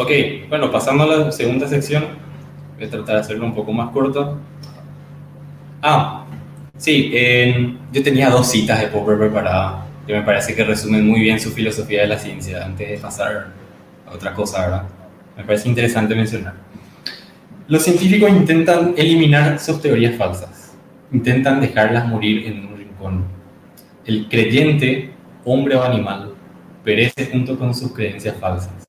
Ok, bueno, pasando a la segunda sección, voy a tratar de hacerlo un poco más corto. Ah, sí, yo tenía dos citas de Popper preparadas que me parece que resumen muy bien su filosofía de la ciencia antes de pasar a otra cosa, ¿verdad? Me parece interesante mencionar. Los científicos intentan eliminar sus teorías falsas, intentan dejarlas morir en un rincón. El creyente, hombre o animal, perece junto con sus creencias falsas.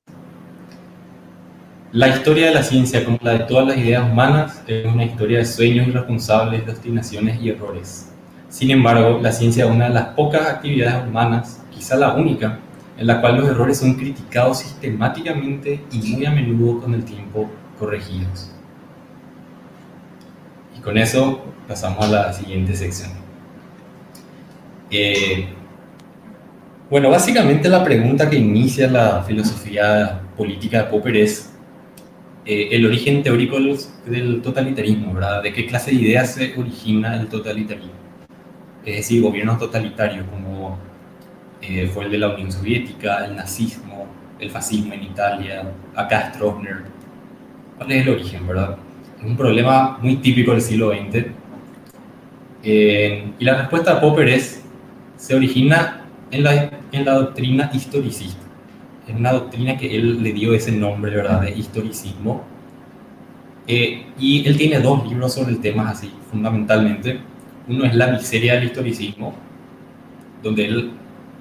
La historia de la ciencia, como la de todas las ideas humanas, es una historia de sueños irresponsables, de obstinaciones y errores. Sin embargo, la ciencia es una de las pocas actividades humanas, quizá la única, en la cual los errores son criticados sistemáticamente y muy a menudo con el tiempo corregidos. Y con eso pasamos a la siguiente sección. Eh, bueno, básicamente la pregunta que inicia la filosofía política de Popper es eh, el origen teórico del totalitarismo, ¿verdad? ¿De qué clase de ideas se origina el totalitarismo? Es decir, gobiernos totalitarios como eh, fue el de la Unión Soviética, el nazismo, el fascismo en Italia, acá Stroessner. ¿Cuál es el origen, verdad? Es un problema muy típico del siglo XX. Eh, y la respuesta de Popper es, se origina en la, en la doctrina historicista es una doctrina que él le dio ese nombre, ¿verdad?, de historicismo. Eh, y él tiene dos libros sobre el tema, así, fundamentalmente. Uno es La miseria del historicismo, donde él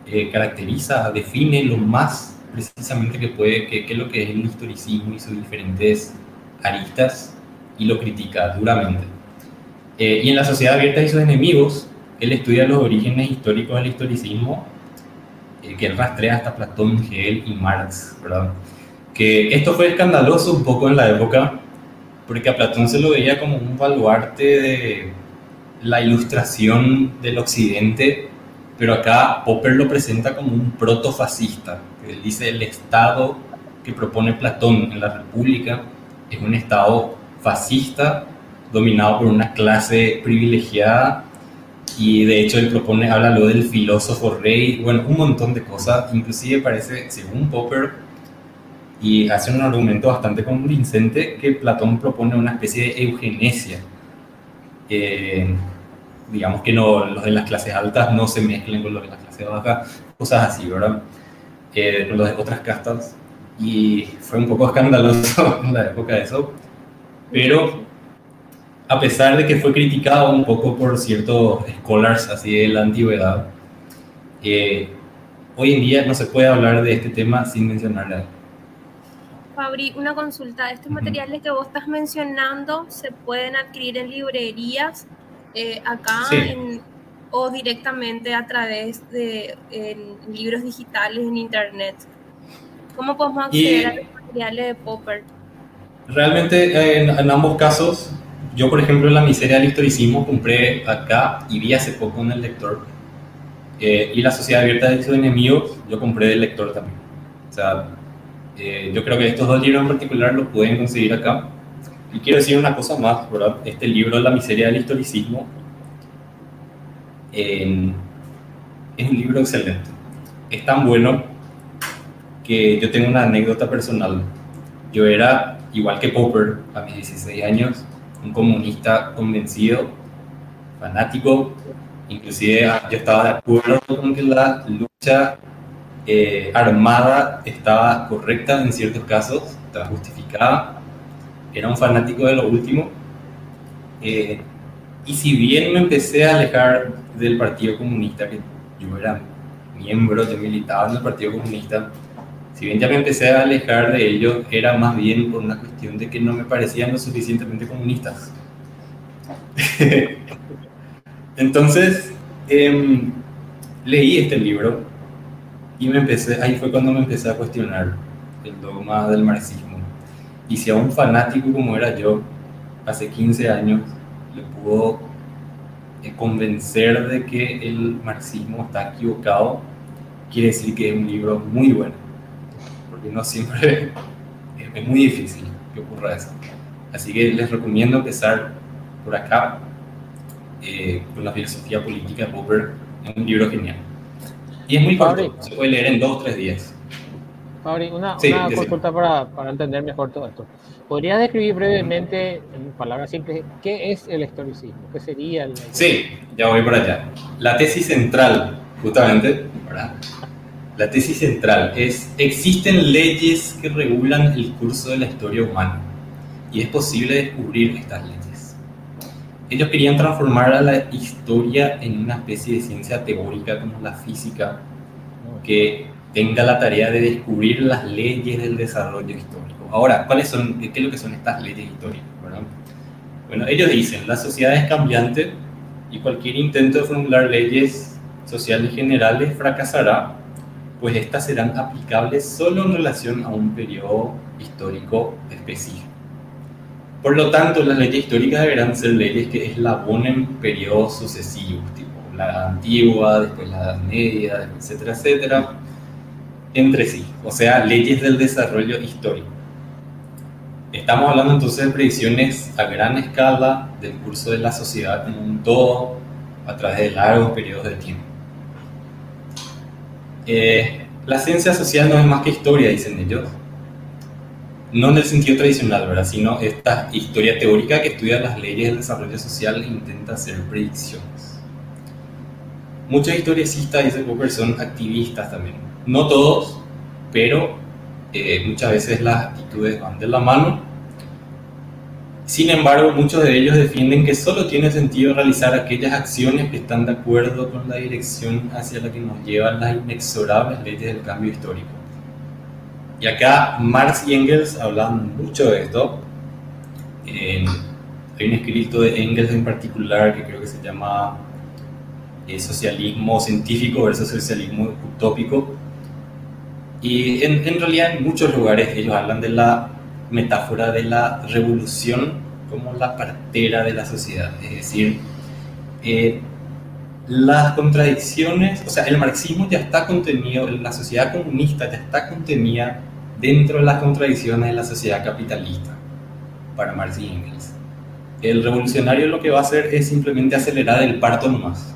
eh, caracteriza, define lo más precisamente que puede, qué es lo que es el historicismo y sus diferentes aristas, y lo critica duramente. Eh, y en La sociedad abierta y sus enemigos, él estudia los orígenes históricos del historicismo eh, que rastrea hasta Platón, Hegel y Marx, ¿verdad? Que esto fue escandaloso un poco en la época, porque a Platón se lo veía como un baluarte de la ilustración del occidente, pero acá Popper lo presenta como un protofascista. Él dice el Estado que propone Platón en la República es un Estado fascista dominado por una clase privilegiada y de hecho él propone, habla lo del filósofo rey, bueno, un montón de cosas, inclusive parece, según Popper, y hace un argumento bastante convincente, que Platón propone una especie de eugenesia. digamos que no, los de las clases altas no se mezclen con los de las clases bajas, cosas así, ¿verdad? Eh, los de otras castas. Y fue un poco escandaloso en la época de eso, pero a pesar de que fue criticado un poco por ciertos scholars así de la antigüedad, eh, hoy en día no se puede hablar de este tema sin mencionarla. Fabri, una consulta. ¿Estos materiales que vos estás mencionando se pueden adquirir en librerías eh, acá o directamente a través de libros digitales en Internet? ¿Cómo podemos acceder a los materiales de Popper? Realmente en ambos casos yo, por ejemplo, La miseria del historicismo compré acá y vi hace poco en el lector. Eh, y La sociedad abierta de sus enemigos, yo compré del lector también. O sea, eh, yo creo que estos dos libros en particular los pueden conseguir acá. Y quiero decir una cosa más, ¿verdad? Este libro, La miseria del historicismo, es un libro excelente. Es tan bueno que yo tengo una anécdota personal. Yo era, igual que Popper, a mis 16 años, un comunista convencido, fanático, inclusive yo estaba de acuerdo con que la lucha eh, armada estaba correcta en ciertos casos, estaba justificada, era un fanático de lo último, eh, y si bien me empecé a alejar del Partido Comunista, que yo era miembro, yo militaba en el Partido Comunista, si bien ya me empecé a alejar de ellos, era más bien por una cuestión de que no me parecían lo suficientemente comunistas. Entonces, em, leí este libro y me empecé, ahí fue cuando me empecé a cuestionar el dogma del marxismo. Y si a un fanático como era yo, hace 15 años, le pudo eh, convencer de que el marxismo está equivocado, quiere decir que es un libro muy bueno porque no siempre es muy difícil que ocurra eso. Así que les recomiendo empezar por acá eh, con la filosofía política de Popper, es un libro genial. Y es muy corto, se puede leer en dos o tres días. Fabri, una, una consulta para, para, entender mejor todo esto. ¿Podrías describir brevemente, en palabras simples, qué es el historicismo? ¿Qué sería el.? Sí, ya voy por allá. La tesis central, justamente, ¿verdad? La tesis central es: existen leyes que regulan el curso de la historia humana y es posible descubrir estas leyes. Ellos querían transformar a la historia en una especie de ciencia teórica como la física, que tenga la tarea de descubrir las leyes del desarrollo histórico. Ahora, ¿cuáles son, ¿qué es lo que son estas leyes históricas? Bueno, ellos dicen, la sociedad es cambiante y cualquier intento de formular leyes sociales generales fracasará, pues estas serán aplicables solo en relación a un periodo histórico específico. Por lo tanto, las leyes históricas deberán ser leyes que eslabonen periodos sucesivos, tipo la antigua, después la Edad Media, etcétera, etcétera, entre sí, o sea, leyes del desarrollo histórico. Estamos hablando entonces de predicciones a gran escala del curso de la sociedad en un todo a través de largos periodos de tiempo. Eh, la ciencia social no es más que historia, dicen ellos. No en el sentido tradicional, ¿verdad? Sino esta historia teórica que estudia las leyes del desarrollo social e intenta hacer predicciones. Muchos historicistas, dice Popper, son activistas también no todos, pero eh, muchas veces las actitudes van de la mano. Sin embargo, muchos de ellos defienden que solo tiene sentido realizar aquellas acciones que están de acuerdo con la dirección hacia la que nos llevan las inexorables leyes del cambio histórico. Y acá Marx y Engels hablan mucho de esto. hay un escrito de Engels en particular que creo que se llama eh, Socialismo científico versus socialismo utópico, y en, en, realidad en muchos lugares ellos hablan de la metáfora de la revolución como la partera de la sociedad. Es decir, eh, las contradicciones, o sea, el marxismo ya está contenido, la sociedad comunista ya está contenida dentro de las contradicciones de la sociedad capitalista, para Marx y Engels. El revolucionario lo que va a hacer es simplemente acelerar el parto nomás.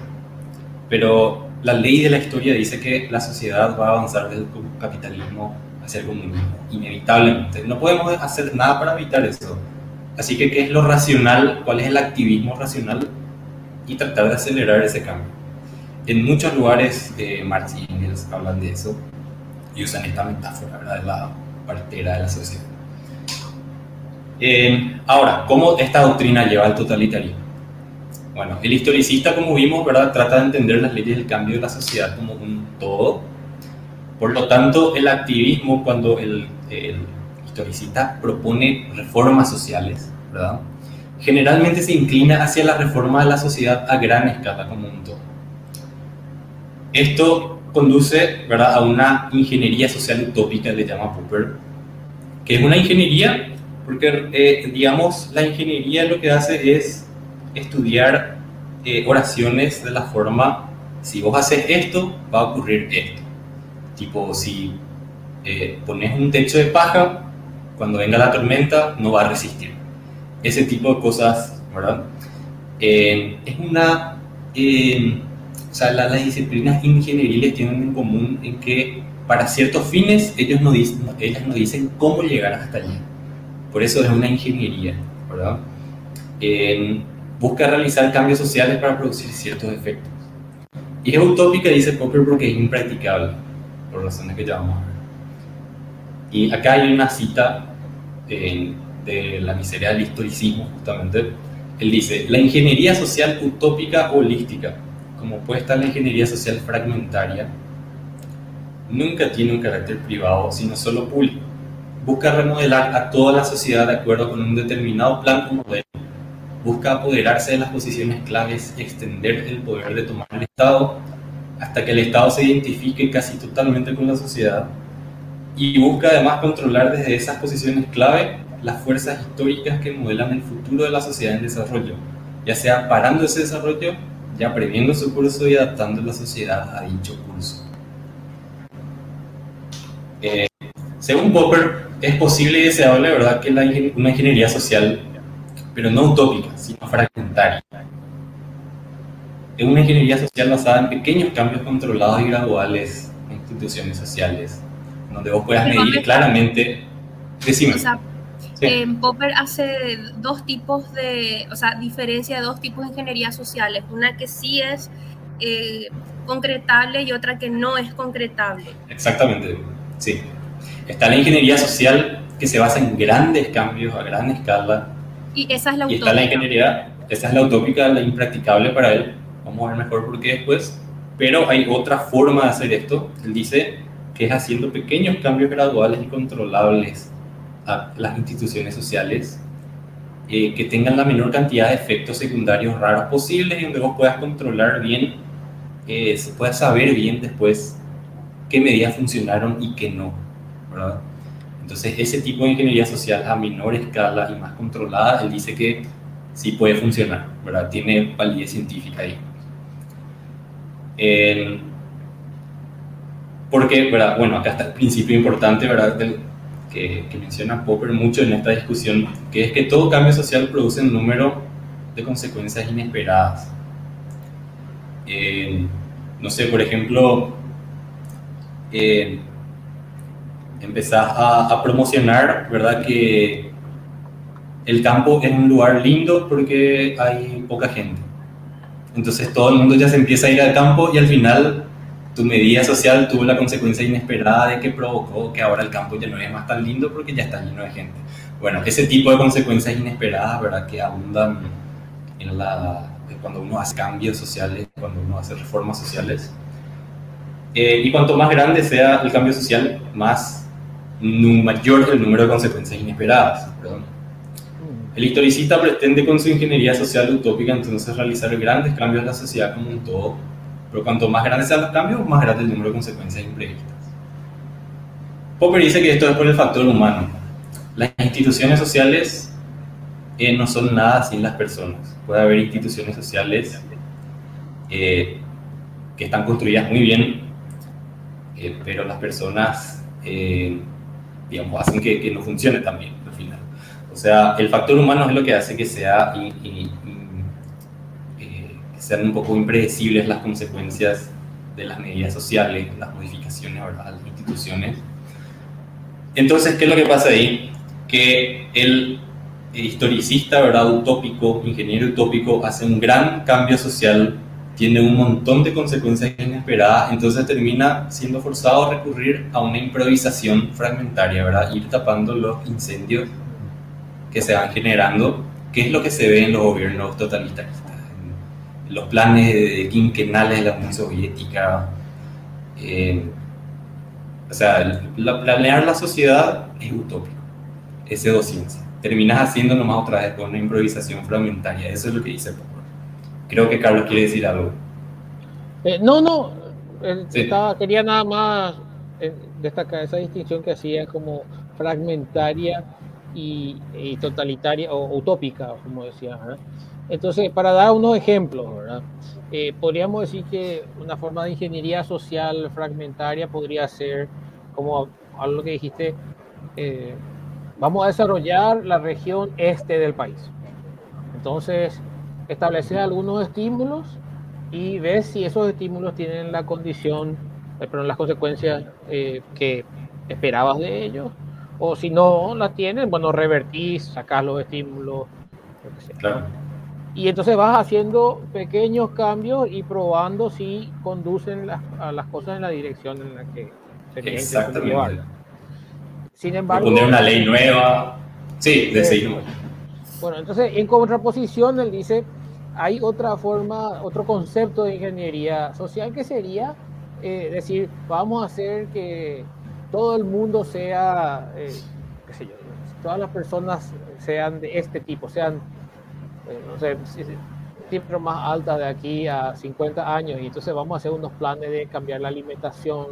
Pero la ley de la historia dice que la sociedad va a avanzar del capitalismo hacia el comunismo, inevitablemente. No podemos hacer nada para evitar eso. Así que, ¿qué es lo racional? ¿Cuál es el activismo racional? Y tratar de acelerar ese cambio. En muchos lugares, eh, Marx y Engels hablan de eso y usan esta metáfora ¿verdad? de la partera de la sociedad. Eh, ahora, ¿cómo esta doctrina lleva al totalitarismo? Bueno, el historicista, como vimos, ¿verdad? trata de entender las leyes del cambio de la sociedad como un todo. Por lo tanto, el activismo, cuando el, historicista propone reformas sociales, ¿verdad? generalmente se inclina hacia la reforma de la sociedad a gran escala como un todo. Esto conduce ¿verdad? a una ingeniería social utópica, le llama Popper, que es una ingeniería porque, eh, digamos, la ingeniería lo que hace es estudiar eh, oraciones de la forma, si vos haces esto, va a ocurrir esto. Tipo, si eh, pones un techo de paja, cuando venga la tormenta no va a resistir. Ese tipo de cosas, ¿verdad? Eh, es una... o sea, las disciplinas ingenieriles tienen en común en que para ciertos fines ellos no dicen, ellas no dicen cómo llegar hasta allí. Por eso es una ingeniería, ¿verdad? busca realizar cambios sociales para producir ciertos efectos. Y es utópica, dice Popper, porque es impracticable, por razones que ya vamos a ver. Y acá hay una cita eh, de la miseria del historicismo, justamente. Él dice, la ingeniería social utópica holística, como puesta la ingeniería social fragmentaria, nunca tiene un carácter privado, sino solo público. Busca remodelar a toda la sociedad de acuerdo con un determinado plan o modelo busca apoderarse de las posiciones claves extender el poder de tomar el Estado hasta que el Estado se identifique casi totalmente con la sociedad y busca además controlar desde esas posiciones clave las fuerzas históricas que modelan el futuro de la sociedad en desarrollo, ya sea parando ese desarrollo, ya previendo su curso y adaptando la sociedad a dicho curso. Eh, según Popper, es posible y deseable, ¿verdad?, que la, una ingeniería social pero no utópica, sino fragmentaria. Es una ingeniería social basada en pequeños cambios controlados y graduales en instituciones sociales, donde vos puedas medir claramente. Decime. Popper hace dos tipos de, o sea, diferencia de dos tipos de ingeniería sociales. Una que sí es eh, concretable y otra que no es concretable. Exactamente, sí. Está la ingeniería social que se basa en grandes cambios a gran escala. Y esa es la utópica. Y está la ingeniería, esa es la utópica, la impracticable para él. Vamos a ver mejor por qué después. Pero hay otra forma de hacer esto. Él dice que es haciendo pequeños cambios graduales y controlables a las instituciones sociales eh, que tengan la menor cantidad de efectos secundarios raros posibles y donde vos puedas controlar bien, eh, se pueda saber bien después qué medidas funcionaron y qué no. ¿verdad? Entonces, ese tipo de ingeniería social a menor escala y más controlada, él dice que sí puede funcionar, ¿verdad? Tiene validez científica ahí. Porque, ¿verdad? Bueno, acá está el principio importante, ¿verdad? que, menciona Popper mucho en esta discusión, que es que todo cambio social produce un número de consecuencias inesperadas. No sé, por ejemplo, eh, empezás a, promocionar, ¿verdad? Que el campo es un lugar lindo porque hay poca gente. Entonces todo el mundo ya se empieza a ir al campo y al final tu medida social tuvo la consecuencia inesperada de que provocó que ahora el campo ya no es más tan lindo porque ya está lleno de gente. Bueno, ese tipo de consecuencias inesperadas, ¿verdad? Que abundan en la, cuando uno hace cambios sociales, cuando uno hace reformas sociales. Eh, y cuanto más grande sea el cambio social, más mayor el número de consecuencias inesperadas. Perdón. El historicista pretende con su ingeniería social utópica entonces realizar grandes cambios en la sociedad como un todo pero cuanto más grandes sean los cambios, más grande el número de consecuencias imprevistas. Popper dice que esto es por el factor humano. Las instituciones sociales eh, no son nada sin las personas. Puede haber instituciones sociales eh, que están construidas muy bien, eh, pero las personas, digamos, hacen que, no funcione final. O sea, el factor humano es lo que hace que sea sean un poco impredecibles las consecuencias de las medidas sociales, las modificaciones a las instituciones. Entonces, ¿qué es lo que pasa ahí? Que el historicista, ¿verdad? utópico, ingeniero utópico, hace un gran cambio social, tiene un montón de consecuencias inesperadas, entonces termina siendo forzado a recurrir a una improvisación fragmentaria, ¿verdad? Ir tapando los incendios que se van generando, que es lo que se ve en los gobiernos totalitaristas los planes quinquenales de la Unión Soviética. Eh, o sea, planear la sociedad es utópico, es pseudociencia. Terminas haciendo nomás otra vez con una improvisación fragmentaria. Eso es lo que dice Popper. Creo que Carlos quiere decir algo. Eh, no, no. quería nada más eh, destacar esa distinción que hacía como fragmentaria y, totalitaria o utópica, como decía. Entonces, para dar unos ejemplos, eh, podríamos decir que una forma de ingeniería social fragmentaria podría ser, como algo que dijiste, eh, vamos a desarrollar la región este del país. Entonces, establecer algunos estímulos y ver si esos estímulos tienen la condición, eh, pero las consecuencias que esperabas de ellos, o si no las tienen, bueno, revertís, sacás los estímulos, Claro. Y entonces vas haciendo pequeños cambios y probando si conducen las, a las cosas en la dirección en la que se que llevar. Sin embargo... Poner una ley nueva. Sí, de seguir. Bueno, entonces en contraposición él dice, hay otra forma, otro concepto de ingeniería social que sería eh, decir, vamos a hacer que todo el mundo sea, eh, qué sé yo, todas las personas sean de este tipo, sean eh, cifras más altas de aquí a 50 años y entonces vamos a hacer unos planes de cambiar la alimentación,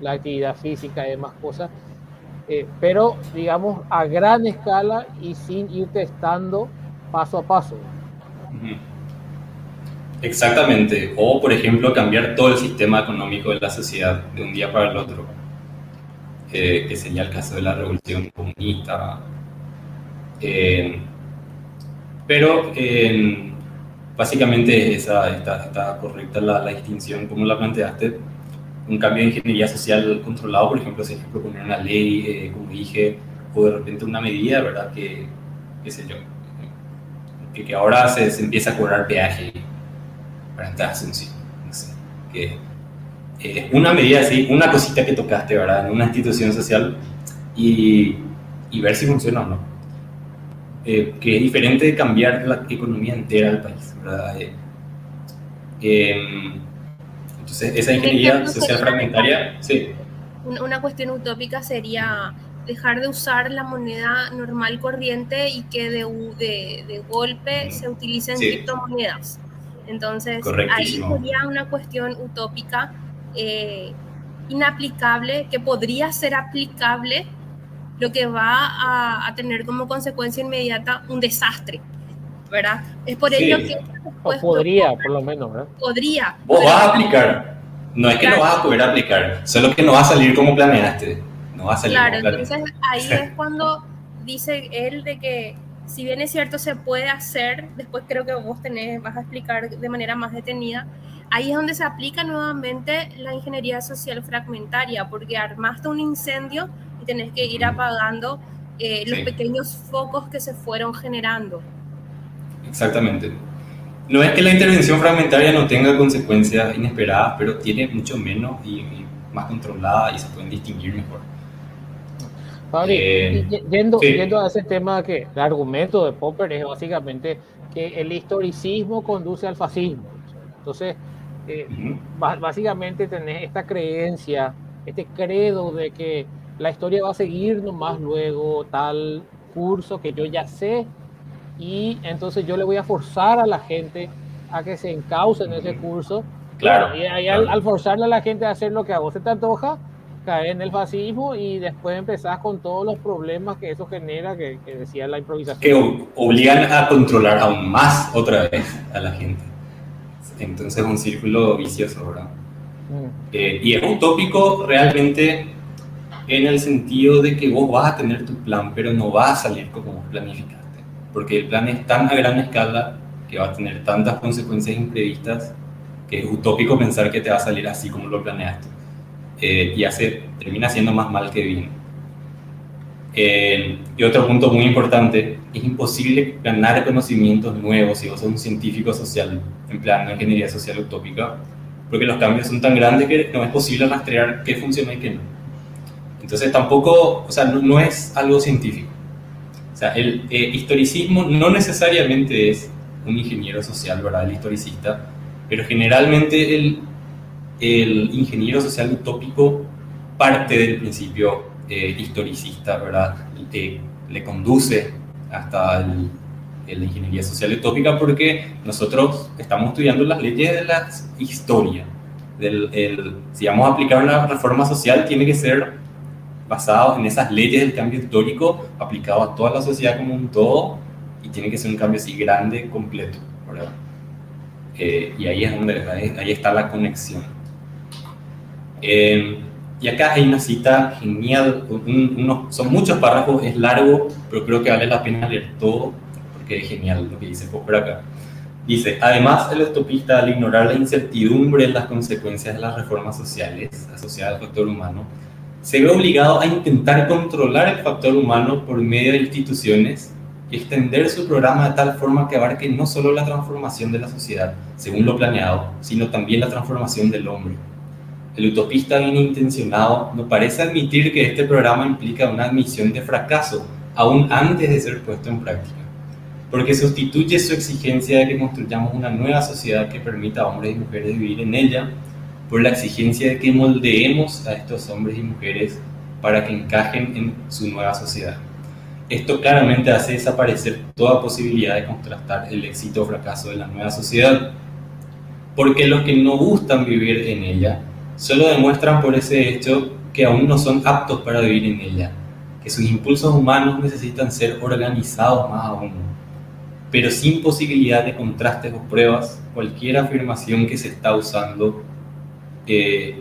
la actividad física y demás cosas, eh, pero digamos a gran escala y sin ir testando paso a paso. Exactamente, o por ejemplo cambiar todo el sistema económico de la sociedad de un día para el otro, eh, que sería el caso de la revolución comunista. Eh, pero básicamente esa, está, está correcta la, la, distinción como la planteaste. un cambio de ingeniería social controlado, por ejemplo, si proponer una ley, eh, como dije, o de repente una medida, ¿verdad? Que, qué sé yo, que, que ahora se, se, empieza a cobrar peaje para entrar a Asunción, no sé, que eh, una medida así, una cosita que tocaste, ¿verdad? En una institución social y, y ver si funciona o no. Eh, que es diferente de cambiar la economía entera del país, ¿verdad? Eh, em, entonces, esa ingeniería social fragmentaria, sí. Una cuestión utópica sería dejar de usar la moneda normal corriente y que de, de, de golpe se utilicen criptomonedas. Entonces, ahí sería una cuestión utópica, eh, inaplicable, que podría ser aplicable, lo que va a, a, tener como consecuencia inmediata un desastre, ¿verdad? Es por ello que... O podría, por lo menos, ¿verdad? Podría. Vos vas a aplicar. No es que no vas a poder aplicar, solo que no va a salir como planeaste. No va a salir claro, entonces ahí es cuando dice él de que si bien es cierto se puede hacer, después creo que vos tenés, vas a explicar de manera más detenida, ahí es donde se aplica nuevamente la ingeniería social fragmentaria, porque armaste un incendio y tenés que ir apagando eh, los pequeños focos que se fueron generando. Exactamente. No es que la intervención fragmentaria no tenga consecuencias inesperadas, pero tiene mucho menos y, y más controlada y se pueden distinguir mejor. Fabri, eh, yendo, sí. yendo, a ese tema que el argumento de Popper es básicamente que el historicismo conduce al fascismo. Entonces, eh, uh -huh. básicamente tenés esta creencia, este credo de que la historia va a seguir nomás luego tal curso que yo ya sé y entonces yo le voy a forzar a la gente a que se encauce en ese curso. Claro. Y ahí claro. Al, al, forzarle a la gente a hacer lo que a vos se te antoja, caer en el fascismo y después empezás con todos los problemas que eso genera, que, que decía la improvisación. Que obligan a controlar aún más otra vez a la gente. Entonces es un círculo vicioso, ¿verdad? Mm. Eh, y es utópico realmente en el sentido de que vos vas a tener tu plan, pero no va a salir como vos planificaste. Porque el plan es tan a gran escala que va a tener tantas consecuencias imprevistas que es utópico pensar que te va a salir así como lo planeaste eh, y hace, termina siendo más mal que bien. Eh, y otro punto muy importante, es imposible ganar conocimientos nuevos si vos sos un científico social empleando ingeniería social utópica, porque los cambios son tan grandes que no es posible rastrear qué funciona y qué no. Entonces tampoco, o sea, no, no es algo científico. O sea, el eh, historicismo no necesariamente es un ingeniero social, ¿verdad? El historicista, pero generalmente el el ingeniero social utópico parte del principio eh, historicista, ¿verdad? Eh, le conduce hasta el, la ingeniería social utópica porque nosotros estamos estudiando las leyes de la historia. Del, el, si vamos a aplicar una reforma social, tiene que ser basado en esas leyes del cambio histórico, aplicado a toda la sociedad como un todo, y tiene que ser un cambio así grande, completo, ¿verdad? Eh, y ahí es donde, ahí, ahí está la conexión. Eh, y acá hay una cita genial, un, uno, son muchos párrafos, es largo, pero creo que vale la pena leer todo, porque es genial lo que dice por acá. Dice, además el utopista al ignorar la incertidumbre en las consecuencias de las reformas sociales asociadas al factor humano, se ve obligado a intentar controlar el factor humano por medio de instituciones y extender su programa de tal forma que abarque no solo la transformación de la sociedad, según lo planeado, sino también la transformación del hombre el utopista bien intencionado no parece admitir que este programa implica una admisión de fracaso, aún antes de ser puesto en práctica, porque sustituye su exigencia de que construyamos una nueva sociedad que permita a hombres y mujeres vivir en ella, por la exigencia de que moldeemos a estos hombres y mujeres para que encajen en su nueva sociedad. Esto claramente hace desaparecer toda posibilidad de contrastar el éxito o fracaso de la nueva sociedad, porque los que no gustan vivir en ella solo demuestran por ese hecho que aún no son aptos para vivir en ella, que sus impulsos humanos necesitan ser organizados más aún. Pero sin posibilidad de contrastes o pruebas, cualquier afirmación que se está usando eh,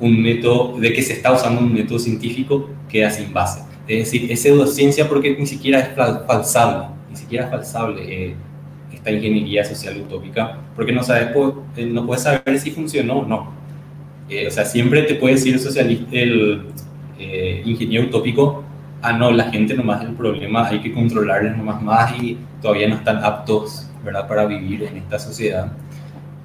un método, de que se está usando un método científico queda sin base. Es decir, es pseudociencia porque ni siquiera es falsable, ni siquiera es falsable eh, esta ingeniería social utópica, porque no, sabes, no puedes saber si funcionó o no o sea, siempre te puede decir el, socialista, el ingeniero utópico, ah, no, la gente nomás es el problema, hay que controlarles nomás más y todavía no están aptos, ¿verdad?, para vivir en esta sociedad.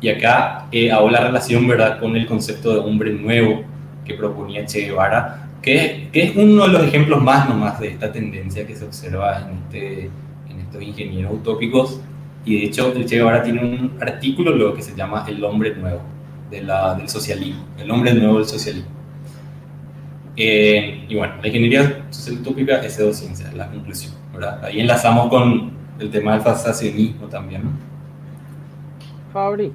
Y acá hago la relación, ¿verdad?, con el concepto de hombre nuevo que proponía Che Guevara, que, que, es uno de los ejemplos más nomás de esta tendencia que se observa en, este, en estos ingenieros utópicos. Y de hecho, el Che Guevara tiene un artículo lo que se llama El hombre nuevo de la, del socialismo, el hombre nuevo del socialismo. Eh, y bueno, la ingeniería social utópica es pseudociencia, la conclusión. ¿verdad? Ahí enlazamos con el tema del fascismo también. Fabri,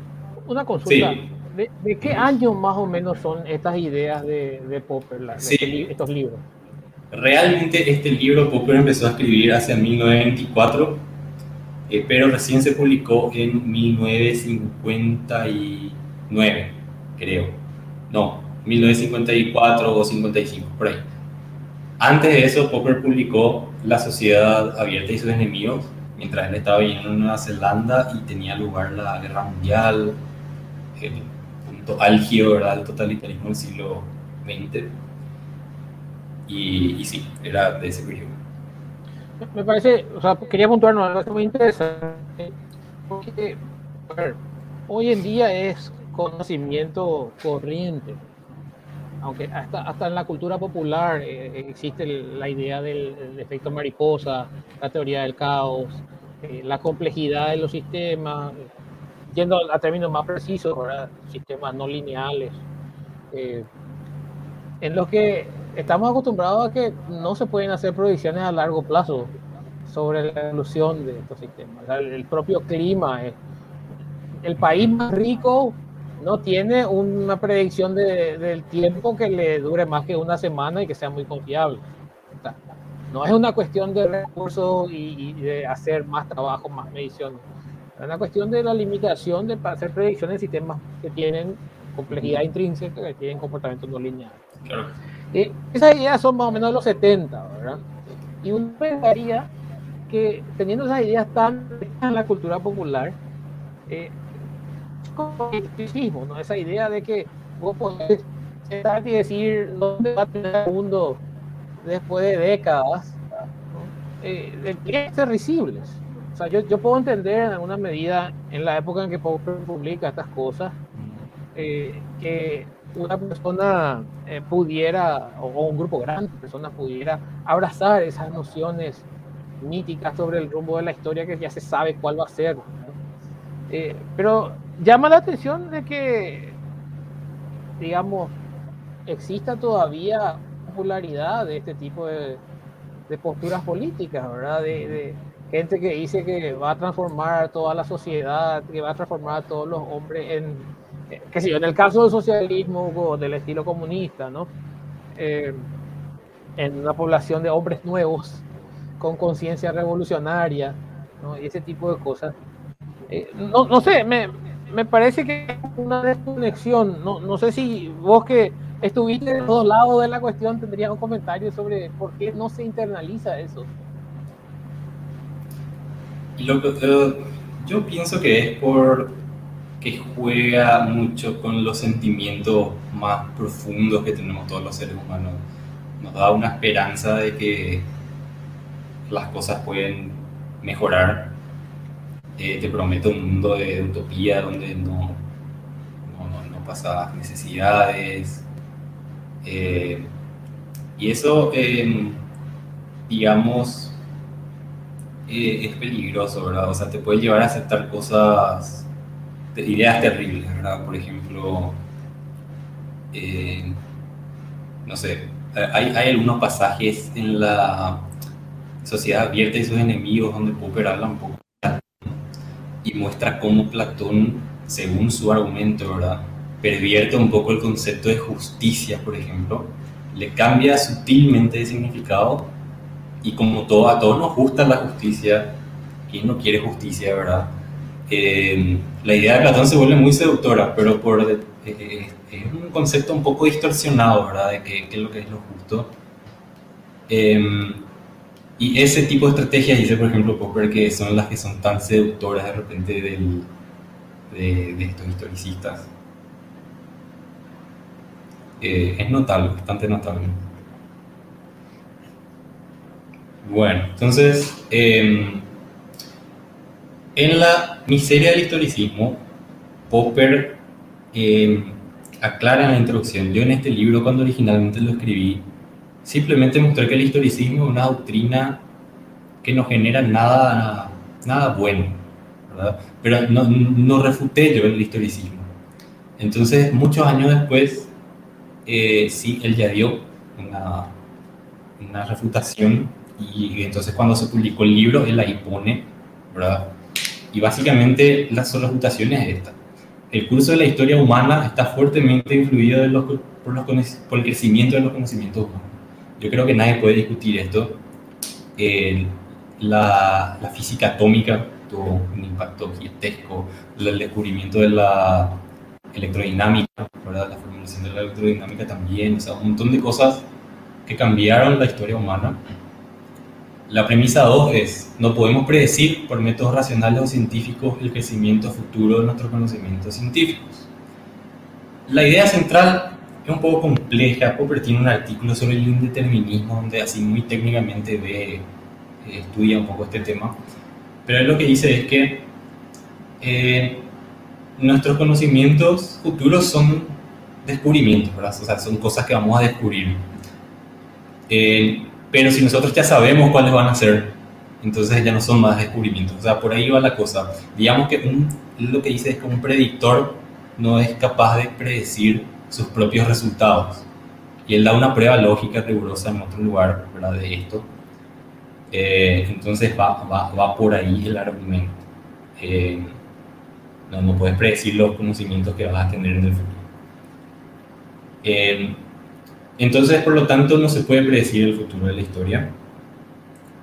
una consulta. ¿De, qué año más o menos son estas ideas de, de Popper, este estos libros? Realmente este libro Popper empezó a escribir hacia 1924, eh, pero recién se publicó en 1959, creo. No, 1954 o 55, por ahí. Antes de eso, Popper publicó La Sociedad Abierta y sus enemigos, mientras él estaba viviendo en Nueva Zelanda y tenía lugar la Guerra Mundial, el punto álgido del totalitarismo del siglo XX. Y, sí, era de ese periodo. Me parece, o sea, quería puntuarnos algo que me interesa, porque hoy en día es conocimiento corriente. Aunque hasta, hasta en la cultura popular eh, existe la idea del, efecto mariposa, la teoría del caos, eh, la complejidad de los sistemas, yendo a términos más precisos, sistemas no lineales, eh, en los que estamos acostumbrados a que no se pueden hacer predicciones a largo plazo sobre la evolución de estos sistemas. el propio clima, el país más rico no tiene una predicción del tiempo que le dure más que una semana y que sea muy confiable. no es una cuestión de recursos y, de hacer más trabajo, más mediciones. Es una cuestión de la limitación de hacer predicciones en sistemas que tienen complejidad intrínseca, que tienen comportamientos no lineales. esas ideas son más o menos de los 70, ¿verdad? Y uno pensaría que teniendo esas ideas tan en la cultura popular, eh, ¿no? Esa idea de que vos podés sentar y decir dónde va a tener el mundo después de décadas, eh, ser risibles. O sea, yo, yo, puedo entender en alguna medida, en la época en que Popper publica estas cosas, eh, que una persona eh, pudiera, o, un grupo grande de personas pudiera abrazar esas nociones míticas sobre el rumbo de la historia que ya se sabe cuál va a ser. Eh, pero llama la atención de que, digamos, exista todavía popularidad de este tipo de, posturas políticas, ¿verdad? De, gente que dice que va a transformar toda la sociedad, que va a transformar a todos los hombres en, eh, qué sé yo, en el caso del socialismo o del estilo comunista, ¿no? Eh, en una población de hombres nuevos con conciencia revolucionaria, ¿no? Y ese tipo de cosas. Eh, no, no sé, me, me parece que una desconexión. No, no sé si vos que estuviste de los dos lados de la cuestión tendrías un comentario sobre por qué no se internaliza eso. Lo, yo pienso que es por que juega mucho con los sentimientos más profundos que tenemos todos los seres humanos. Nos da una esperanza de que las cosas pueden mejorar eh, te prometo un mundo de utopía donde no, no, no pasas necesidades. Eh, y eso, em, digamos, eh, es peligroso, ¿verdad? O sea, te puede llevar a aceptar cosas, ideas terribles, ¿verdad? Por ejemplo, no sé, hay, hay algunos pasajes en la sociedad abierta y sus enemigos donde Popper habla un poco y muestra cómo Platón, según su argumento, ¿verdad? pervierte un poco el concepto de justicia, por ejemplo, le cambia sutilmente de significado y como todo, a todos nos gusta la justicia, ¿quién no quiere justicia, verdad? Eh, la idea de Platón se vuelve muy seductora, pero por, eh, eh, es un concepto un poco distorsionado, ¿verdad? De qué, es lo que es lo justo. Y ese tipo de estrategias, dice por ejemplo Popper, que son las que son tan seductoras de repente del, de, estos historicistas. eh, es notable, bastante notable. Bueno, entonces, em, en la miseria del historicismo, Popper em, aclara en la introducción, yo en este libro cuando originalmente lo escribí, simplemente mostré que el historicismo es una doctrina que no genera nada, nada bueno, ¿verdad? pero no, refuté yo el historicismo. Entonces, muchos años después, eh, sí, él ya dio una, una refutación y entonces cuando se publicó el libro, él ahí pone, ¿verdad? Y básicamente la solo refutación es esta. El curso de la historia humana está fuertemente influido por, los, por, el crecimiento de los conocimientos humanos. Yo creo que nadie puede discutir esto. la, la, física atómica tuvo un impacto gigantesco, el descubrimiento de la electrodinámica, ¿verdad? la formulación de la electrodinámica también, o sea, un montón de cosas que cambiaron la historia humana la premisa 2 es, no podemos predecir por métodos racionales o científicos el crecimiento futuro de nuestros conocimientos científicos. La idea central es un poco compleja, Popper tiene un artículo sobre el indeterminismo donde así muy técnicamente ve, eh, estudia un poco este tema, pero él lo que dice es que eh, nuestros conocimientos futuros son descubrimientos, ¿verdad? O sea, son cosas que vamos a descubrir. Eh, pero si nosotros ya sabemos cuáles van a ser, entonces ya no son más descubrimientos. O sea, por ahí va la cosa. Digamos que un, lo que dice es que un predictor no es capaz de predecir sus propios resultados. Y él da una prueba lógica rigurosa en otro lugar ¿verdad? de esto. Eh, entonces va, va, va, por ahí el argumento. Eh, no, puedes predecir los conocimientos que vas a tener en el futuro. Eh, entonces, por lo tanto, no se puede predecir el futuro de la historia.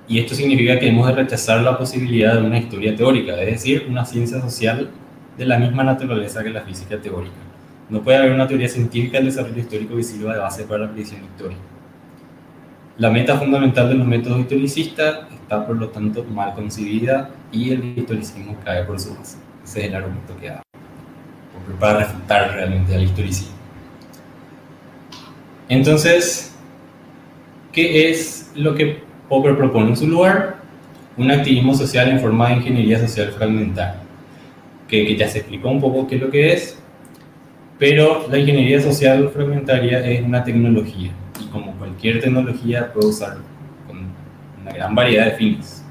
Y esto significa que hemos de rechazar la posibilidad de una historia teórica, es decir, una ciencia social de la misma naturaleza que la física teórica. No puede haber una teoría científica del desarrollo histórico que sirva de base para la predicción histórica. La meta fundamental de los métodos historicistas está, por lo tanto, mal concebida y el historicismo cae por su base. Ese es el argumento que da para refutar realmente al historicismo. Entonces, ¿qué es lo que Popper propone en su lugar? Un activismo social en forma de ingeniería social fragmentaria, que, ya se explicó un poco qué es lo que es, pero la ingeniería social fragmentaria es una tecnología y como cualquier tecnología puede usar con una gran variedad de fines,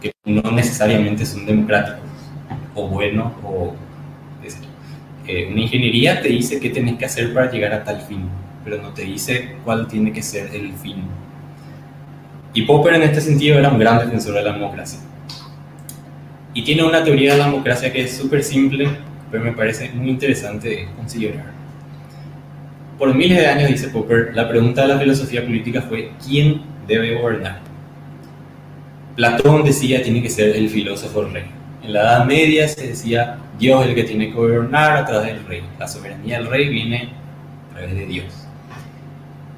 que no necesariamente son democráticos o buenos o... Eh, una ingeniería te dice qué tenés que hacer para llegar a tal fin pero no te dice cuál tiene que ser el fin. Y Popper en este sentido era un gran defensor de la democracia. Y tiene una teoría de la democracia que es súper simple, pero me parece muy interesante de considerar. Por miles de años, dice Popper, la pregunta de la filosofía política fue ¿quién debe gobernar? Platón decía tiene que ser el filósofo rey. En la Edad Media se decía Dios el que tiene que gobernar a través del rey. La soberanía del rey viene a través de Dios.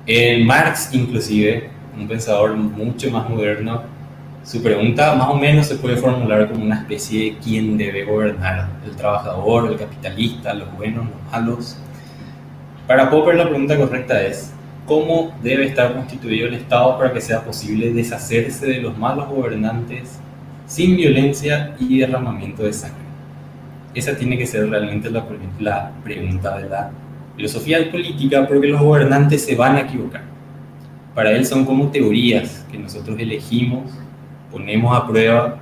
En Marx, inclusive, un pensador mucho más moderno, su pregunta más o menos se puede formular como una especie de quién debe gobernar, el trabajador, el capitalista, los buenos, los malos. Para Popper la pregunta correcta es, ¿cómo debe estar constituido el Estado para que sea posible deshacerse de los malos gobernantes sin violencia y derramamiento de sangre? Esa tiene que ser realmente la, la pregunta de la filosofía política porque los gobernantes se van a equivocar. Para él son como teorías que nosotros elegimos, ponemos a prueba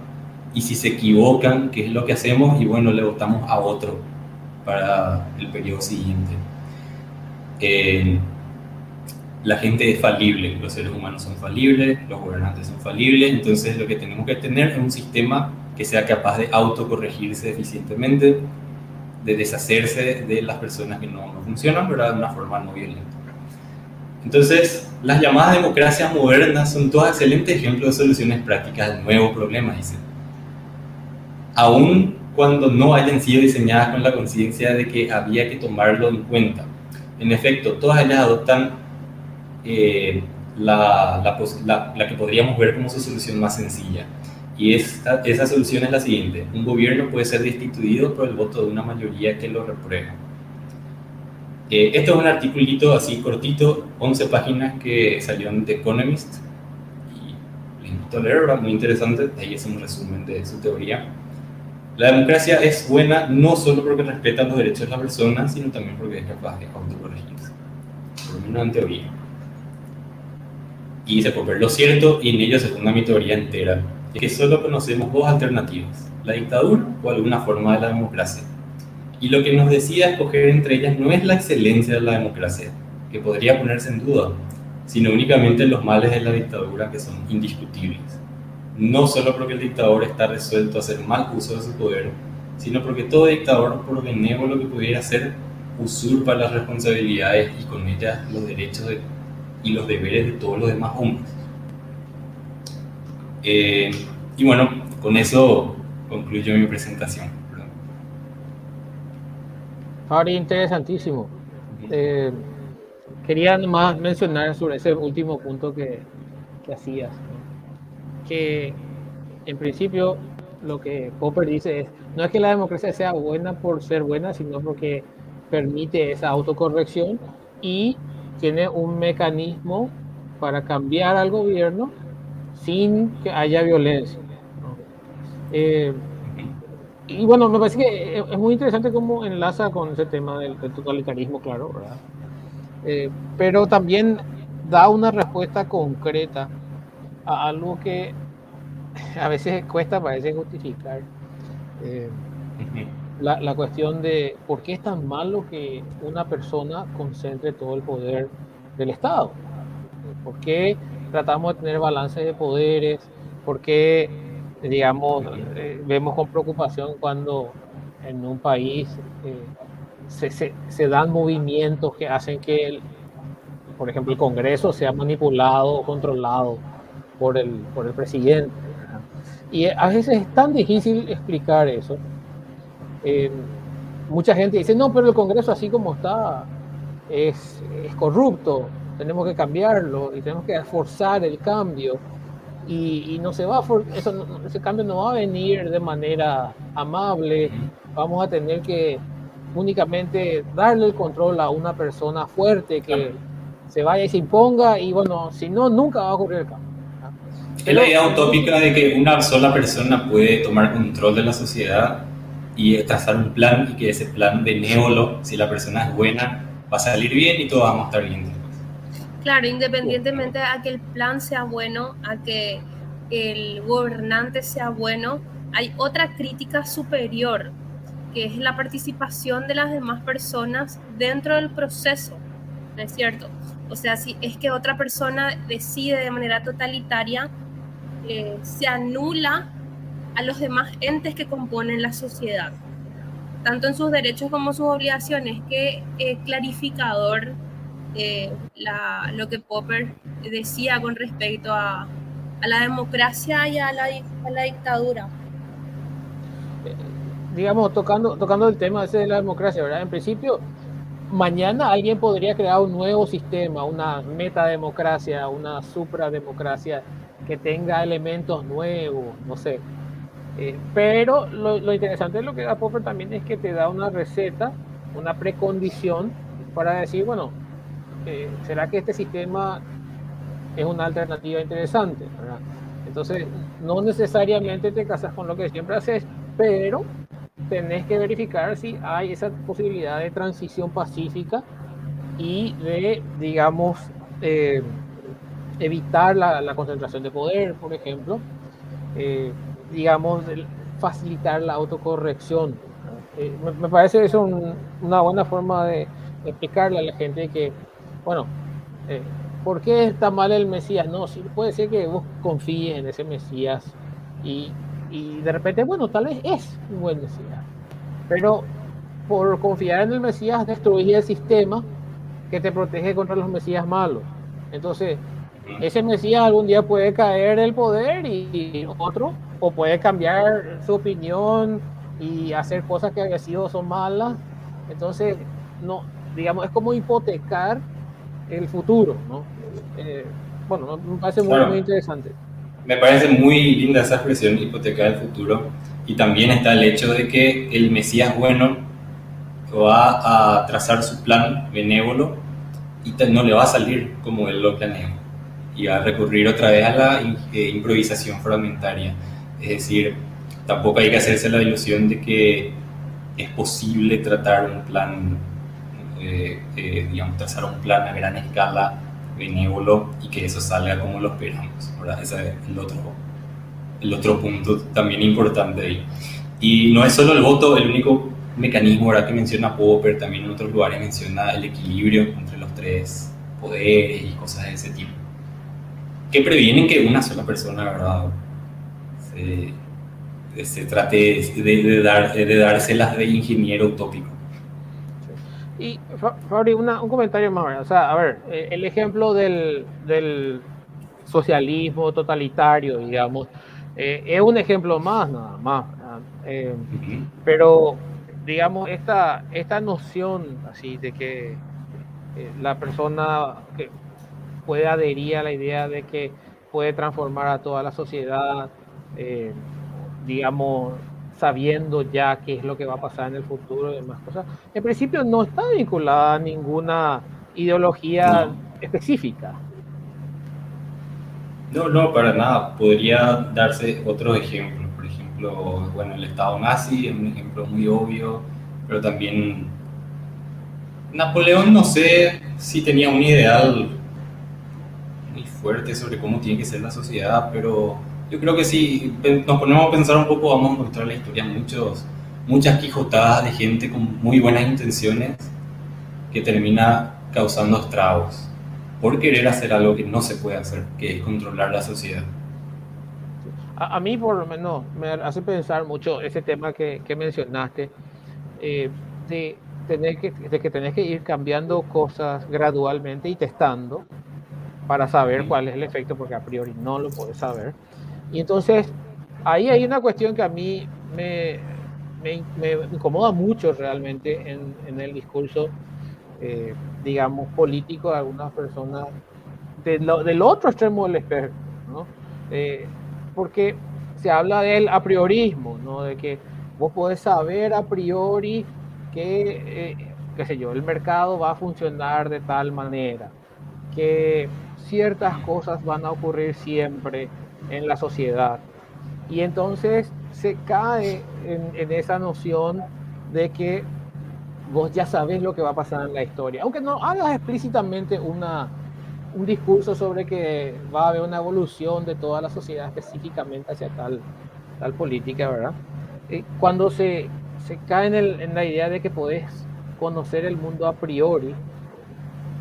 y si se equivocan, ¿qué es lo que hacemos? Y bueno, le votamos a otro para el periodo siguiente. Eh, la gente es falible, los seres humanos son falibles, los gobernantes son falibles, entonces lo que tenemos que tener es un sistema que sea capaz de autocorregirse eficientemente, de deshacerse de las personas que no, no funcionan, pero de una forma no violenta. Entonces, las llamadas democracias modernas son todos excelentes ejemplos de soluciones prácticas del nuevo problema, dice. Aún cuando no hayan sido diseñadas con la conciencia de que había que tomarlo en cuenta. En efecto, todas ellas adoptan eh, la, que podríamos ver como su solución más sencilla, y esa solución es la siguiente. Un gobierno puede ser destituido por el voto de una mayoría que lo reprueba. Eh, esto es un articulito así cortito, 11 páginas que salió en The Economist. Les invito a leer, muy interesante. Ahí es un resumen de su teoría. La democracia es buena no solo porque respeta los derechos de la persona, sino también porque es capaz de autocorregirse. Por lo menos en teoría. Y se puede ver lo cierto, y en ello se funda mi teoría entera, es que solo conocemos dos alternativas, la dictadura o alguna forma de la democracia. Y lo que nos decida escoger entre ellas no es la excelencia de la democracia, que podría ponerse en duda, sino únicamente los males de la dictadura que son indiscutibles no solo porque el dictador está resuelto a hacer mal uso de su poder, sino porque todo dictador, por benévolo que pudiera ser, usurpa las responsabilidades y con ellas los derechos y los deberes de todos los demás hombres. Eh, y bueno, con eso concluyo mi presentación. Ahora, interesantísimo. Eh, quería más mencionar sobre ese último punto que, que hacías que en principio lo que Popper dice es, no es que la democracia sea buena por ser buena, sino porque permite esa autocorrección y tiene un mecanismo para cambiar al gobierno sin que haya violencia. Eh, y bueno, me parece que es muy interesante cómo enlaza con ese tema del, totalitarismo, claro, ¿verdad? Eh, pero también da una respuesta concreta algo que a veces cuesta, parece justificar. Eh, la, la, cuestión de por qué es tan malo que una persona concentre todo el poder del Estado. ¿Por qué tratamos de tener balance de poderes? ¿Por qué, digamos, eh, vemos con preocupación cuando en un país eh, se, se, se, dan movimientos que hacen que, el, por ejemplo, el Congreso sea manipulado o controlado por el, por el presidente. Y a veces es tan difícil explicar eso. Eh, mucha gente dice, no, pero el Congreso así como está es, es corrupto, tenemos que cambiarlo y tenemos que forzar el cambio. Y, no se va, eso, ese cambio no va a venir de manera amable, vamos a tener que únicamente darle el control a una persona fuerte que se vaya y se imponga y bueno, si no, nunca va a ocurrir el cambio. Es la idea utópica de que una sola persona puede tomar control de la sociedad y trazar un plan y que ese plan benévolo, si la persona es buena, va a salir bien y todos vamos a estar bien. Claro, independientemente a que el plan sea bueno, a que el gobernante sea bueno, hay otra crítica superior, que es la participación de las demás personas dentro del proceso, ¿no es cierto? O sea, si es que otra persona decide de manera totalitaria, eh, se anula a los demás entes que componen la sociedad, tanto en sus derechos como sus obligaciones, que eh, clarificador eh, lo que Popper decía con respecto a, la democracia y a la, la dictadura. Digamos, tocando, tocando el tema de la democracia, ¿verdad? En principio, mañana alguien podría crear un nuevo sistema, una metademocracia, una suprademocracia que tenga elementos nuevos, no sé. Eh, pero lo, interesante de lo que da Popper también es que te da una receta, una precondición para decir, bueno, eh, ¿será que este sistema es una alternativa interesante? Entonces, no necesariamente te casas con lo que siempre haces, pero tenés que verificar si hay esa posibilidad de transición pacífica y de, digamos, eh, evitar la, concentración de poder, por ejemplo, eh, digamos, facilitar la autocorrección. Eh, me, parece eso una buena forma de, explicarle a la gente que, bueno, eh, ¿por qué está mal el Mesías? No, sí, puede ser que vos confíes en ese Mesías y, y de repente, bueno, tal vez es un buen Mesías, pero por confiar en el Mesías destruir el sistema que te protege contra los Mesías malos. Entonces, ese Mesías algún día puede caer el poder y, otro, o puede cambiar su opinión y hacer cosas que había sido son malas. Entonces, no, digamos, es como hipotecar el futuro, ¿no? Eh, bueno, me parece muy, muy interesante. Me parece muy linda esa expresión, hipotecar el futuro. Y también está el hecho de que el Mesías bueno va a trazar su plan benévolo y no le va a salir como él lo planeó. Y va a recurrir otra vez a la eh, improvisación fragmentaria. Es decir, tampoco hay que hacerse la ilusión de que es posible tratar un plan, eh, eh, digamos, trazar un plan a gran escala benévolo y que eso salga como lo esperamos. Ese es el otro, el otro punto también importante ahí. Y no es solo el voto el único mecanismo ahora que menciona Popper, también en otros lugares menciona el equilibrio entre los tres poderes y cosas de ese tipo, que previenen que una sola persona, ¿verdad? Se, se trate de, de, dar, de dárselas de ingeniero utópico. Y Fabri, un comentario más, o sea, a ver, eh, el ejemplo del, del socialismo totalitario, digamos, eh, es un ejemplo más, nada más. Eh, pero digamos, esta, esta noción así de que eh, la persona que puede adherir a la idea de que puede transformar a toda la sociedad, digamos, sabiendo ya qué es lo que va a pasar en el futuro y demás cosas, en principio no está vinculada a ninguna ideología específica. No, no, para nada. Podría darse otro ejemplo bueno, el Estado nazi es un ejemplo muy obvio, pero también Napoleón no sé si tenía un ideal muy fuerte sobre cómo tiene que ser la sociedad, pero yo creo que si nos ponemos a pensar un poco, vamos a encontrar en la historia muchos, muchas quijotadas de gente con muy buenas intenciones que termina causando estragos por querer hacer algo que no se puede hacer, que es controlar la sociedad a, mí por lo menos me hace pensar mucho ese tema que, mencionaste, eh, de, tener que, de que tenés que ir cambiando cosas gradualmente y testando para saber cuál es el efecto, porque a priori no lo puedes saber. Y entonces, ahí hay una cuestión que a mí me, incomoda mucho realmente en, el discurso, eh, digamos, político de algunas personas del otro extremo del espectro. ¿no? Eh, porque se habla del a priorismo, ¿no? De que vos podés saber a priori que, eh, qué sé yo, el mercado va a funcionar de tal manera, que ciertas cosas van a ocurrir siempre en la sociedad. Y entonces se cae en, esa noción de que vos ya sabes lo que va a pasar en la historia, aunque no hagas explícitamente una, un discurso sobre que va a haber una evolución de toda la sociedad específicamente hacia tal, tal política, ¿verdad? cuando se, se cae en, el, en la idea de que podés conocer el mundo a priori,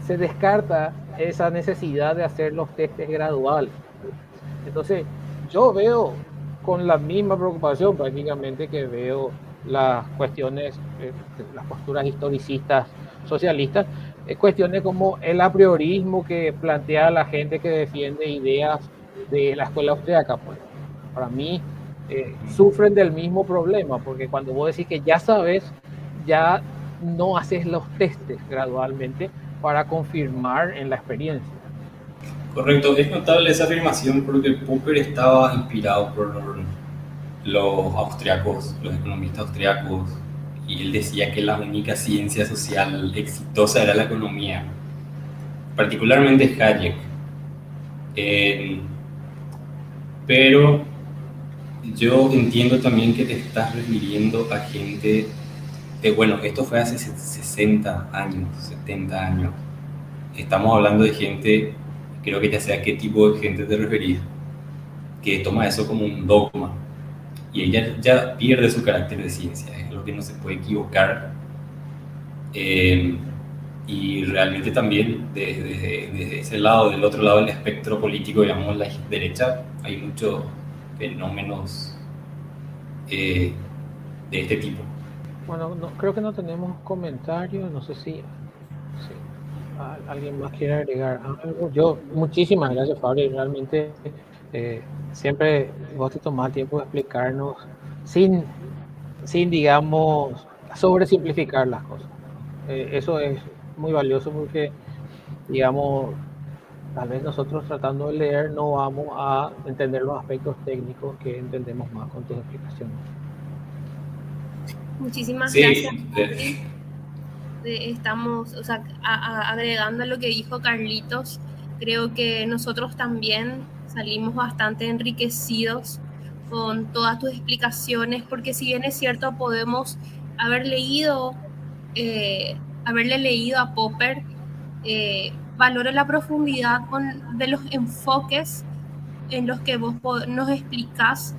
se descarta esa necesidad de hacer los testes graduales. Entonces, yo veo con la misma preocupación prácticamente que veo las cuestiones, eh, las posturas historicistas socialistas, cuestiones como el apriorismo que plantea la gente que defiende ideas de la escuela austríaca. Pues, para mí, eh, sufren del mismo problema, porque cuando vos decís que ya sabes, ya no haces los testes gradualmente para confirmar en la experiencia. Correcto, es notable esa afirmación porque Popper estaba inspirado por los austriacos, los economistas austriacos, y él decía que la única ciencia social exitosa era la economía, particularmente Hayek. pero yo entiendo también que te estás refiriendo a gente de, bueno, esto fue hace 60 años, 70 años. Estamos hablando de gente, creo que ya sea qué tipo de gente te referís, que toma eso como un dogma y ella ya pierde su carácter de ciencia que no se puede equivocar. Eh, y realmente también desde, ese lado, del otro lado del espectro político, digamos, la derecha, hay muchos fenómenos eh, de este tipo. Bueno, no, creo que no tenemos comentarios, no sé si, alguien más quiere agregar algo. Yo, muchísimas gracias, Fabio, realmente eh, siempre vos te tomás tiempo de explicarnos sin sin, digamos, sobresimplificar las cosas. Eh, eso es muy valioso porque, digamos, tal vez nosotros tratando de leer no vamos a entender los aspectos técnicos que entendemos más con tus explicaciones. Muchísimas gracias. Estamos, o sea, agregando a lo que dijo Carlitos, creo que nosotros también salimos bastante enriquecidos con todas tus explicaciones, porque si bien es cierto, podemos haber leído, eh, haberle leído a Popper, eh, valoro la profundidad con, de los enfoques en los que vos nos explicas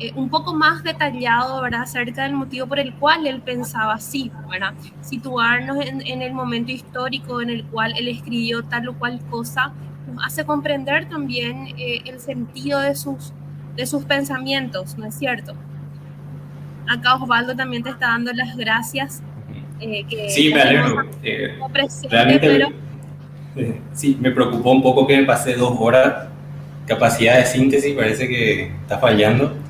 eh, un poco más detallado, ¿verdad?, acerca del motivo por el cual él pensaba así, ¿verdad? Situarnos en, el momento histórico en el cual él escribió tal o cual cosa, nos hace comprender también eh, el sentido de sus, de sus pensamientos, ¿no es cierto? Acá Osvaldo también te está dando las gracias. Eh, sí, me alegro. realmente, sí, me preocupó un poco que me pasé dos horas. Capacidad de síntesis parece que está fallando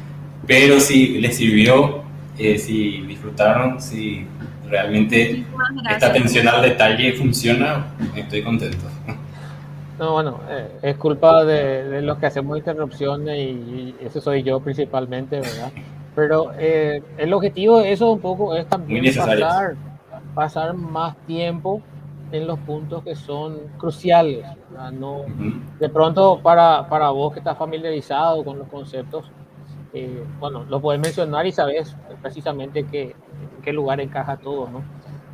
pero si les sirvió, eh, si disfrutaron, si realmente esta atención al detalle funciona, estoy contento. No, bueno, eh, es culpa de, los que hacemos interrupciones y, ese soy yo principalmente, ¿verdad? Pero eh, el objetivo de eso un poco es también pasar, pasar más tiempo en los puntos que son cruciales. No, De pronto, para, para vos que estás familiarizado con los conceptos, eh, bueno, lo puedes mencionar y sabes precisamente qué, en qué lugar encaja todo, ¿no?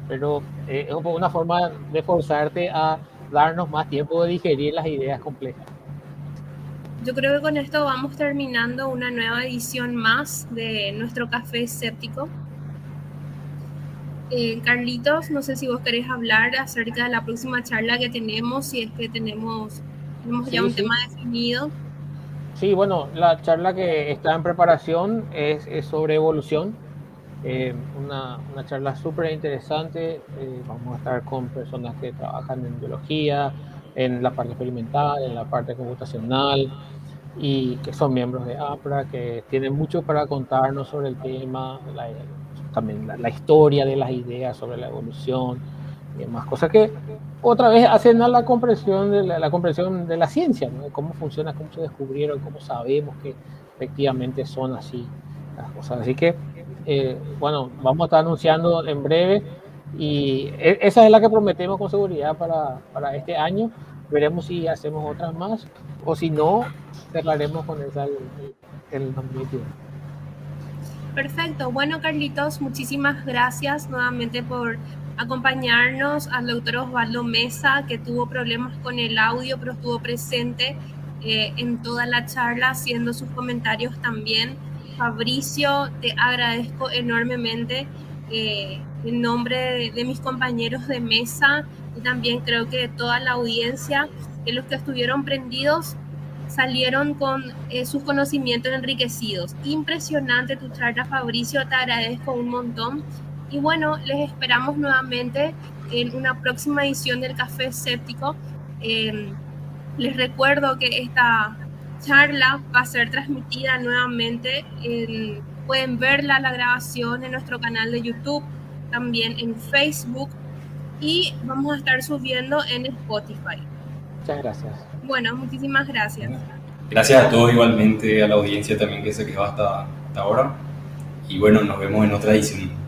Pero eh, es una forma de forzarte a darnos más tiempo de digerir las ideas complejas. Yo creo que con esto vamos terminando una nueva edición más de nuestro café escéptico. Eh, Carlitos, no sé si vos querés hablar acerca de la próxima charla que tenemos, si es que tenemos, tenemos ya un tema definido. Sí, bueno, la charla que está en preparación es, sobre evolución. Eh, una, charla súper interesante. Eh, vamos a estar con personas que trabajan en biología, en la parte experimental, en la parte computacional y que son miembros de APRA, que tienen mucho para contarnos sobre el tema, también la, la historia de las ideas sobre la evolución y demás cosas que otra vez hacen a la comprensión de la, comprensión de la ciencia, ¿no? de cómo funciona, cómo se descubrieron, cómo sabemos que efectivamente son así las cosas. Así que, eh, bueno, vamos a estar anunciando en breve y e, esa es la que prometemos con seguridad para, para este año. Veremos si hacemos otras más o si no, cerraremos con esa el, el, Perfecto. Bueno, Carlitos, muchísimas gracias nuevamente por acompañarnos al doctor Osvaldo Mesa, que tuvo problemas con el audio, pero estuvo presente eh, en toda la charla haciendo sus comentarios también. Fabricio, te agradezco enormemente eh, en nombre de, mis compañeros de mesa y también creo que de toda la audiencia, que los que estuvieron prendidos salieron con eh, sus conocimientos enriquecidos. Impresionante tu charla, Fabricio, te agradezco un montón. Y bueno, les esperamos nuevamente en una próxima edición del Café Escéptico. Em, les recuerdo que esta charla va a ser transmitida nuevamente. pueden verla, la grabación en nuestro canal de YouTube, también en Facebook y vamos a estar subiendo en Spotify. Muchas gracias. Bueno, muchísimas gracias. Gracias a todos igualmente, a la audiencia también que se quedó hasta, hasta ahora. Y bueno, nos vemos en otra edición.